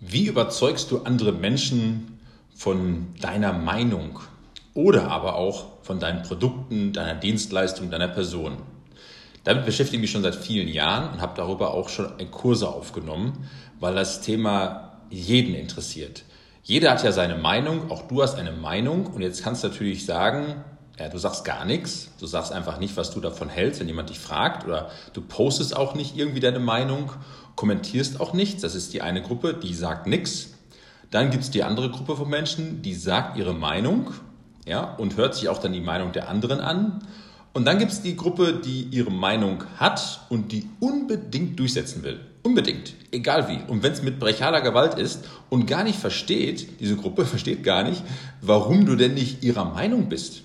Wie überzeugst du andere Menschen von deiner Meinung oder aber auch von deinen Produkten, deiner Dienstleistung, deiner Person? Damit beschäftige ich mich schon seit vielen Jahren und habe darüber auch schon Kurse aufgenommen, weil das Thema jeden interessiert. Jeder hat ja seine Meinung, auch du hast eine Meinung und jetzt kannst du natürlich sagen, ja, du sagst gar nichts, du sagst einfach nicht, was du davon hältst, wenn jemand dich fragt oder du postest auch nicht irgendwie deine Meinung, kommentierst auch nichts. Das ist die eine Gruppe, die sagt nichts. Dann gibt es die andere Gruppe von Menschen, die sagt ihre Meinung ja, und hört sich auch dann die Meinung der anderen an. Und dann gibt es die Gruppe, die ihre Meinung hat und die unbedingt durchsetzen will. Unbedingt, egal wie. Und wenn es mit brechaler Gewalt ist und gar nicht versteht, diese Gruppe versteht gar nicht, warum du denn nicht ihrer Meinung bist.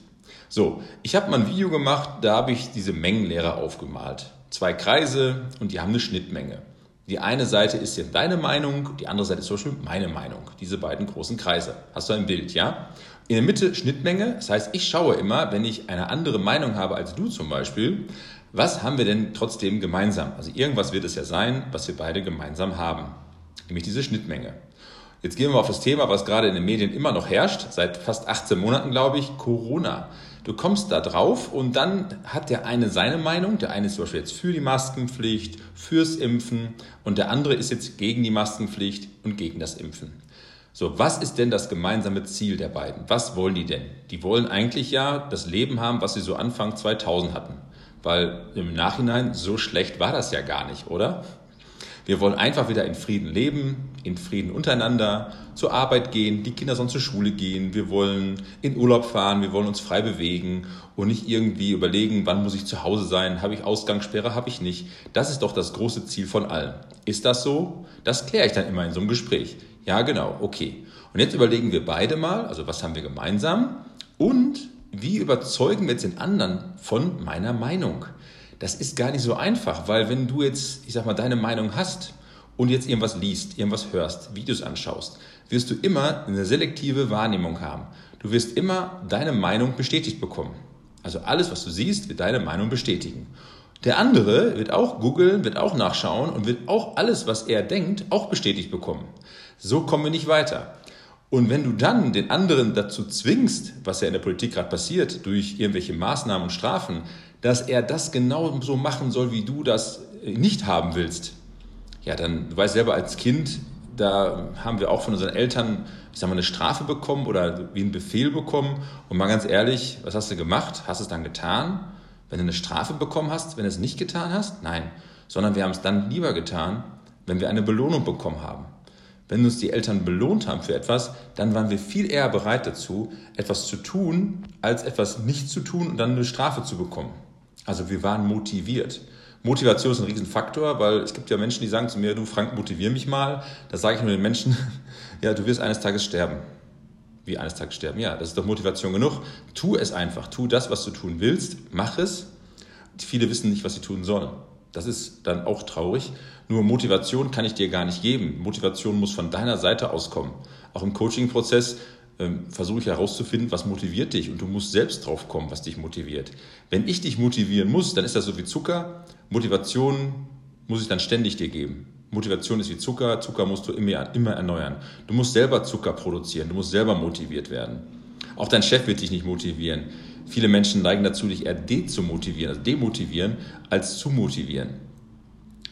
So, ich habe mal ein Video gemacht, da habe ich diese Mengenlehre aufgemalt. Zwei Kreise und die haben eine Schnittmenge. Die eine Seite ist jetzt deine Meinung, die andere Seite ist zum Beispiel meine Meinung. Diese beiden großen Kreise. Hast du ein Bild, ja? In der Mitte Schnittmenge. Das heißt, ich schaue immer, wenn ich eine andere Meinung habe als du zum Beispiel, was haben wir denn trotzdem gemeinsam? Also irgendwas wird es ja sein, was wir beide gemeinsam haben. Nämlich diese Schnittmenge. Jetzt gehen wir auf das Thema, was gerade in den Medien immer noch herrscht, seit fast 18 Monaten, glaube ich, Corona. Du kommst da drauf und dann hat der eine seine Meinung. Der eine ist zum Beispiel jetzt für die Maskenpflicht, fürs Impfen und der andere ist jetzt gegen die Maskenpflicht und gegen das Impfen. So, was ist denn das gemeinsame Ziel der beiden? Was wollen die denn? Die wollen eigentlich ja das Leben haben, was sie so Anfang 2000 hatten. Weil im Nachhinein so schlecht war das ja gar nicht, oder? Wir wollen einfach wieder in Frieden leben, in Frieden untereinander, zur Arbeit gehen, die Kinder sollen zur Schule gehen, wir wollen in Urlaub fahren, wir wollen uns frei bewegen und nicht irgendwie überlegen, wann muss ich zu Hause sein, habe ich Ausgangssperre, habe ich nicht. Das ist doch das große Ziel von allen. Ist das so? Das kläre ich dann immer in so einem Gespräch. Ja, genau, okay. Und jetzt überlegen wir beide mal, also was haben wir gemeinsam und wie überzeugen wir jetzt den anderen von meiner Meinung? Das ist gar nicht so einfach, weil wenn du jetzt, ich sag mal, deine Meinung hast und jetzt irgendwas liest, irgendwas hörst, Videos anschaust, wirst du immer eine selektive Wahrnehmung haben. Du wirst immer deine Meinung bestätigt bekommen. Also alles, was du siehst, wird deine Meinung bestätigen. Der andere wird auch googeln, wird auch nachschauen und wird auch alles, was er denkt, auch bestätigt bekommen. So kommen wir nicht weiter. Und wenn du dann den anderen dazu zwingst, was ja in der Politik gerade passiert, durch irgendwelche Maßnahmen und Strafen, dass er das genau so machen soll, wie du das nicht haben willst, ja, dann, du weißt selber als Kind, da haben wir auch von unseren Eltern, ich sag mal, eine Strafe bekommen oder wie einen Befehl bekommen. Und mal ganz ehrlich, was hast du gemacht? Hast du es dann getan? Wenn du eine Strafe bekommen hast, wenn du es nicht getan hast? Nein. Sondern wir haben es dann lieber getan, wenn wir eine Belohnung bekommen haben. Wenn uns die Eltern belohnt haben für etwas, dann waren wir viel eher bereit dazu, etwas zu tun, als etwas nicht zu tun und dann eine Strafe zu bekommen. Also wir waren motiviert. Motivation ist ein Riesenfaktor, weil es gibt ja Menschen, die sagen zu mir, du Frank, motivier mich mal. Da sage ich nur den Menschen, ja, du wirst eines Tages sterben. Wie eines Tages sterben? Ja, das ist doch Motivation genug. Tu es einfach. Tu das, was du tun willst. Mach es. Viele wissen nicht, was sie tun sollen. Das ist dann auch traurig. Nur Motivation kann ich dir gar nicht geben. Motivation muss von deiner Seite auskommen. Auch im Coaching-Prozess ähm, versuche ich herauszufinden, was motiviert dich und du musst selbst drauf kommen, was dich motiviert. Wenn ich dich motivieren muss, dann ist das so wie Zucker. Motivation muss ich dann ständig dir geben. Motivation ist wie Zucker, Zucker musst du immer, immer erneuern. Du musst selber Zucker produzieren, du musst selber motiviert werden. Auch dein Chef wird dich nicht motivieren. Viele Menschen neigen dazu, dich eher dezumotivieren, also demotivieren, als zu motivieren.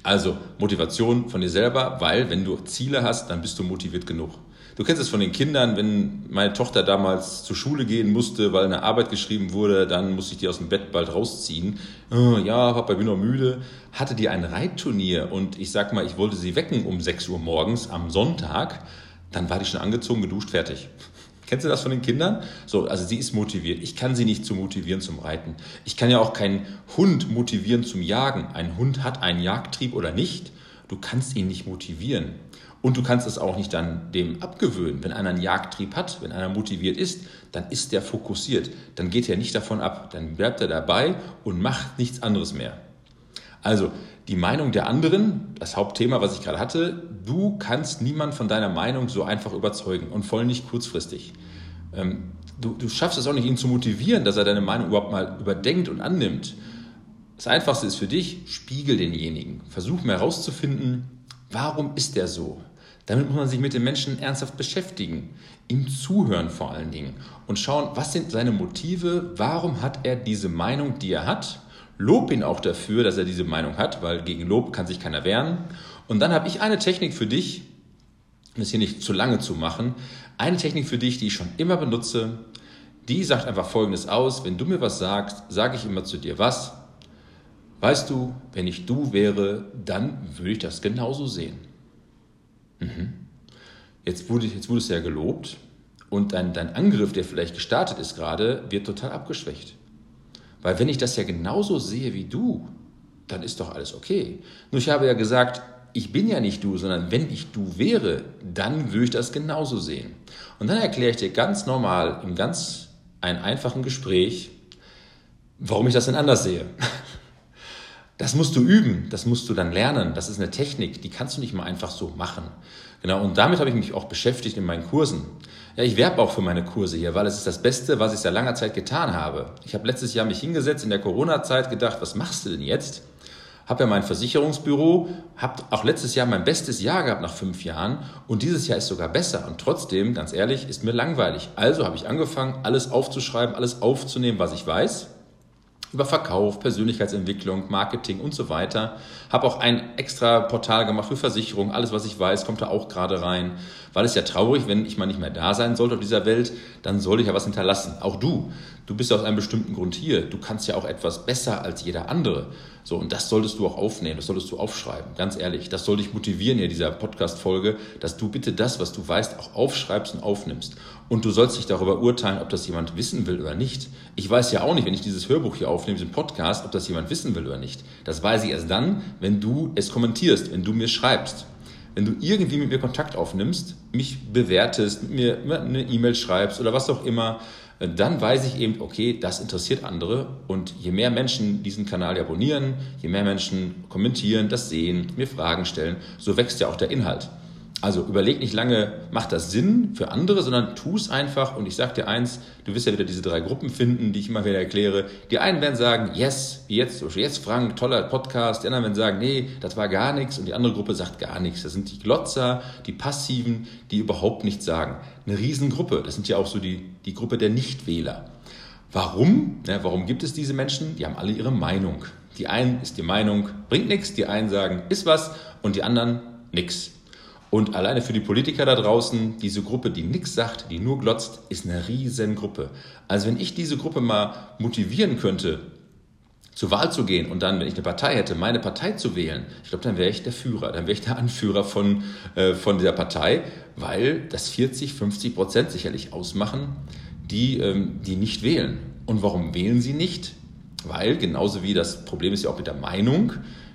Also Motivation von dir selber, weil wenn du Ziele hast, dann bist du motiviert genug. Du kennst es von den Kindern, wenn meine Tochter damals zur Schule gehen musste, weil eine Arbeit geschrieben wurde, dann musste ich die aus dem Bett bald rausziehen. Oh, ja, Papa, ich bin noch müde. Hatte die ein Reitturnier und ich sag mal, ich wollte sie wecken um 6 Uhr morgens am Sonntag, dann war die schon angezogen, geduscht, fertig. Kennst du das von den Kindern? So, also sie ist motiviert. Ich kann sie nicht zu motivieren zum Reiten. Ich kann ja auch keinen Hund motivieren zum Jagen. Ein Hund hat einen Jagdtrieb oder nicht. Du kannst ihn nicht motivieren. Und du kannst es auch nicht dann dem abgewöhnen. Wenn einer einen Jagdtrieb hat, wenn einer motiviert ist, dann ist der fokussiert. Dann geht er nicht davon ab. Dann bleibt er dabei und macht nichts anderes mehr. Also die Meinung der anderen, das Hauptthema, was ich gerade hatte, du kannst niemand von deiner Meinung so einfach überzeugen und voll nicht kurzfristig. Ähm, du, du schaffst es auch nicht, ihn zu motivieren, dass er deine Meinung überhaupt mal überdenkt und annimmt. Das Einfachste ist für dich, spiegel denjenigen. Versuch mal herauszufinden, warum ist der so? Damit muss man sich mit dem Menschen ernsthaft beschäftigen, ihm zuhören vor allen Dingen und schauen, was sind seine Motive, warum hat er diese Meinung, die er hat. Lob ihn auch dafür, dass er diese Meinung hat, weil gegen Lob kann sich keiner wehren. Und dann habe ich eine Technik für dich, um es hier nicht zu lange zu machen, eine Technik für dich, die ich schon immer benutze, die sagt einfach Folgendes aus, wenn du mir was sagst, sage ich immer zu dir was. Weißt du, wenn ich du wäre, dann würde ich das genauso sehen. Mhm. Jetzt, wurde, jetzt wurdest du ja gelobt und dein, dein Angriff, der vielleicht gestartet ist gerade, wird total abgeschwächt. Weil wenn ich das ja genauso sehe wie du, dann ist doch alles okay. Nur ich habe ja gesagt, ich bin ja nicht du, sondern wenn ich du wäre, dann würde ich das genauso sehen. Und dann erkläre ich dir ganz normal, im ganz ein einfachen Gespräch, warum ich das denn anders sehe. Das musst du üben, das musst du dann lernen. Das ist eine Technik, die kannst du nicht mal einfach so machen. Genau, und damit habe ich mich auch beschäftigt in meinen Kursen. Ja, ich werbe auch für meine Kurse hier, weil es ist das Beste, was ich seit langer Zeit getan habe. Ich habe letztes Jahr mich hingesetzt in der Corona-Zeit gedacht, was machst du denn jetzt? Habe ja mein Versicherungsbüro, habe auch letztes Jahr mein bestes Jahr gehabt nach fünf Jahren und dieses Jahr ist sogar besser. Und trotzdem, ganz ehrlich, ist mir langweilig. Also habe ich angefangen, alles aufzuschreiben, alles aufzunehmen, was ich weiß über Verkauf, Persönlichkeitsentwicklung, Marketing und so weiter. Habe auch ein extra Portal gemacht für Versicherung. Alles, was ich weiß, kommt da auch gerade rein. Weil es ja traurig, wenn ich mal nicht mehr da sein sollte auf dieser Welt, dann sollte ich ja was hinterlassen. Auch du. Du bist ja aus einem bestimmten Grund hier. Du kannst ja auch etwas besser als jeder andere. So, und das solltest du auch aufnehmen, das solltest du aufschreiben, ganz ehrlich. Das soll dich motivieren in dieser Podcast-Folge, dass du bitte das, was du weißt, auch aufschreibst und aufnimmst. Und du sollst dich darüber urteilen, ob das jemand wissen will oder nicht. Ich weiß ja auch nicht, wenn ich dieses Hörbuch hier aufnehme, diesen Podcast, ob das jemand wissen will oder nicht. Das weiß ich erst dann, wenn du es kommentierst, wenn du mir schreibst. Wenn du irgendwie mit mir Kontakt aufnimmst, mich bewertest, mir eine E-Mail schreibst oder was auch immer, dann weiß ich eben, okay, das interessiert andere und je mehr Menschen diesen Kanal abonnieren, je mehr Menschen kommentieren, das sehen, mir Fragen stellen, so wächst ja auch der Inhalt. Also überleg nicht lange, macht das Sinn für andere, sondern tu es einfach. Und ich sage dir eins, du wirst ja wieder diese drei Gruppen finden, die ich immer wieder erkläre. Die einen werden sagen, yes, wie jetzt, jetzt Frank, toller Podcast. Die anderen werden sagen, nee, das war gar nichts. Und die andere Gruppe sagt gar nichts. Das sind die Glotzer, die Passiven, die überhaupt nichts sagen. Eine Riesengruppe. Das sind ja auch so die, die Gruppe der Nichtwähler. Warum? Ja, warum gibt es diese Menschen? Die haben alle ihre Meinung. Die einen ist die Meinung, bringt nichts. Die einen sagen, ist was. Und die anderen, nichts. Und alleine für die Politiker da draußen, diese Gruppe, die nichts sagt, die nur glotzt, ist eine Riesengruppe. Also wenn ich diese Gruppe mal motivieren könnte, zur Wahl zu gehen und dann, wenn ich eine Partei hätte, meine Partei zu wählen, ich glaube, dann wäre ich der Führer, dann wäre ich der Anführer von, äh, von dieser Partei, weil das 40, 50 Prozent sicherlich ausmachen, die, ähm, die nicht wählen. Und warum wählen sie nicht? Weil, genauso wie das Problem ist ja auch mit der Meinung,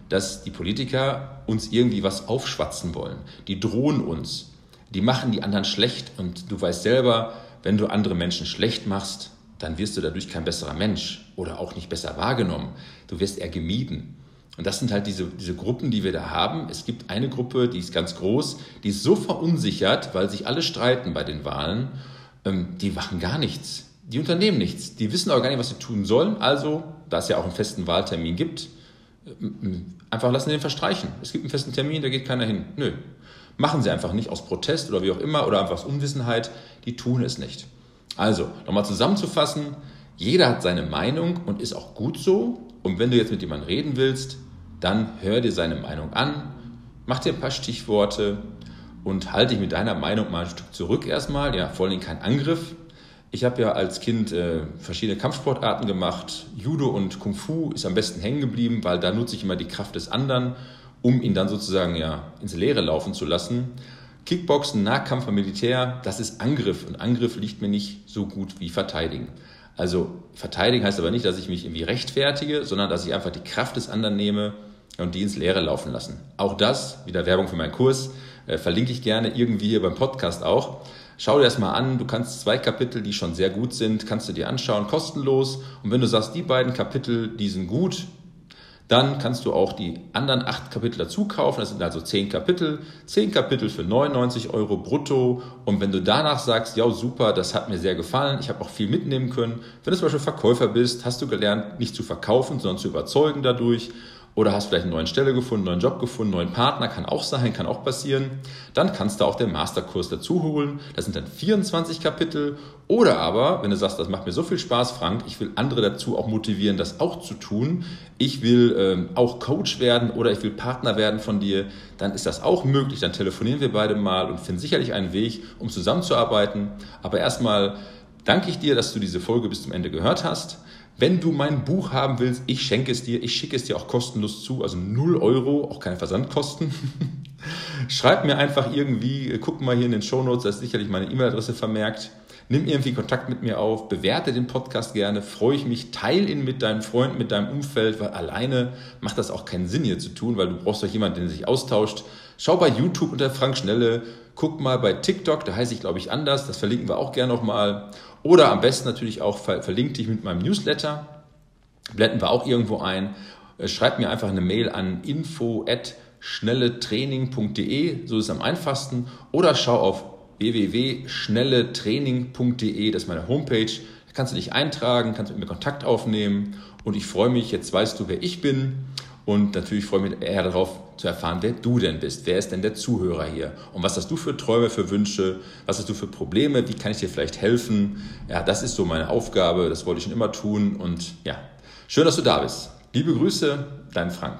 dass die Politiker uns irgendwie was aufschwatzen wollen. Die drohen uns. Die machen die anderen schlecht. Und du weißt selber, wenn du andere Menschen schlecht machst, dann wirst du dadurch kein besserer Mensch oder auch nicht besser wahrgenommen. Du wirst eher gemieden. Und das sind halt diese, diese Gruppen, die wir da haben. Es gibt eine Gruppe, die ist ganz groß, die ist so verunsichert, weil sich alle streiten bei den Wahlen, ähm, die machen gar nichts. Die unternehmen nichts. Die wissen auch gar nicht, was sie tun sollen. Also, da es ja auch einen festen Wahltermin gibt, Einfach lassen den verstreichen. Es gibt einen festen Termin, da geht keiner hin. Nö. Machen sie einfach nicht aus Protest oder wie auch immer oder einfach aus Unwissenheit. Die tun es nicht. Also, nochmal zusammenzufassen. Jeder hat seine Meinung und ist auch gut so. Und wenn du jetzt mit jemandem reden willst, dann hör dir seine Meinung an, mach dir ein paar Stichworte und halte dich mit deiner Meinung mal ein Stück zurück erstmal. Ja, vor allem kein Angriff, ich habe ja als Kind äh, verschiedene Kampfsportarten gemacht. Judo und Kung Fu ist am besten hängen geblieben, weil da nutze ich immer die Kraft des anderen, um ihn dann sozusagen ja ins Leere laufen zu lassen. Kickboxen, Nahkampf und Militär, das ist Angriff und Angriff liegt mir nicht so gut wie Verteidigen. Also verteidigen heißt aber nicht, dass ich mich irgendwie rechtfertige, sondern dass ich einfach die Kraft des anderen nehme und die ins Leere laufen lassen. Auch das, wieder Werbung für meinen Kurs, äh, verlinke ich gerne irgendwie hier beim Podcast auch. Schau dir das mal an. Du kannst zwei Kapitel, die schon sehr gut sind, kannst du dir anschauen, kostenlos. Und wenn du sagst, die beiden Kapitel, die sind gut, dann kannst du auch die anderen acht Kapitel dazu kaufen. Das sind also zehn Kapitel. Zehn Kapitel für 99 Euro brutto. Und wenn du danach sagst, ja super, das hat mir sehr gefallen, ich habe auch viel mitnehmen können. Wenn du zum Beispiel Verkäufer bist, hast du gelernt, nicht zu verkaufen, sondern zu überzeugen dadurch. Oder hast vielleicht eine neue Stelle gefunden, einen neuen Job gefunden, einen neuen Partner, kann auch sein, kann auch passieren. Dann kannst du auch den Masterkurs dazu holen. Das sind dann 24 Kapitel. Oder aber, wenn du sagst, das macht mir so viel Spaß, Frank, ich will andere dazu auch motivieren, das auch zu tun. Ich will ähm, auch Coach werden oder ich will Partner werden von dir, dann ist das auch möglich. Dann telefonieren wir beide mal und finden sicherlich einen Weg, um zusammenzuarbeiten. Aber erstmal danke ich dir, dass du diese Folge bis zum Ende gehört hast. Wenn du mein Buch haben willst, ich schenke es dir, ich schicke es dir auch kostenlos zu, also 0 Euro, auch keine Versandkosten. Schreib mir einfach irgendwie, guck mal hier in den Show Notes, da ist sicherlich meine E-Mail-Adresse vermerkt. Nimm irgendwie Kontakt mit mir auf, bewerte den Podcast gerne, freue ich mich, teile ihn mit deinen Freunden, mit deinem Umfeld, weil alleine macht das auch keinen Sinn hier zu tun, weil du brauchst doch jemanden, der sich austauscht. Schau bei YouTube unter Frank Schnelle, guck mal bei TikTok, da heiße ich glaube ich anders, das verlinken wir auch gerne nochmal. Oder am besten natürlich auch verlinkt dich mit meinem Newsletter. Blenden wir auch irgendwo ein. Äh, schreib mir einfach eine Mail an info at schnelletraining.de, so ist es am einfachsten. Oder schau auf www.schnelletraining.de, das ist meine Homepage. Da kannst du dich eintragen, kannst mit mir Kontakt aufnehmen. Und ich freue mich, jetzt weißt du, wer ich bin. Und natürlich freue ich mich eher darauf zu erfahren, wer du denn bist. Wer ist denn der Zuhörer hier? Und was hast du für Träume, für Wünsche? Was hast du für Probleme? Wie kann ich dir vielleicht helfen? Ja, das ist so meine Aufgabe. Das wollte ich schon immer tun. Und ja, schön, dass du da bist. Liebe Grüße, dein Frank.